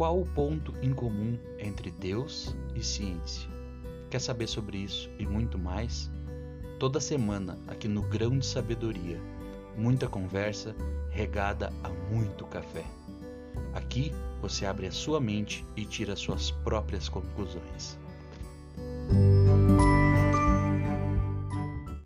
Qual o ponto em comum entre Deus e ciência? Quer saber sobre isso e muito mais? Toda semana aqui no Grão de Sabedoria, muita conversa regada a muito café. Aqui você abre a sua mente e tira suas próprias conclusões.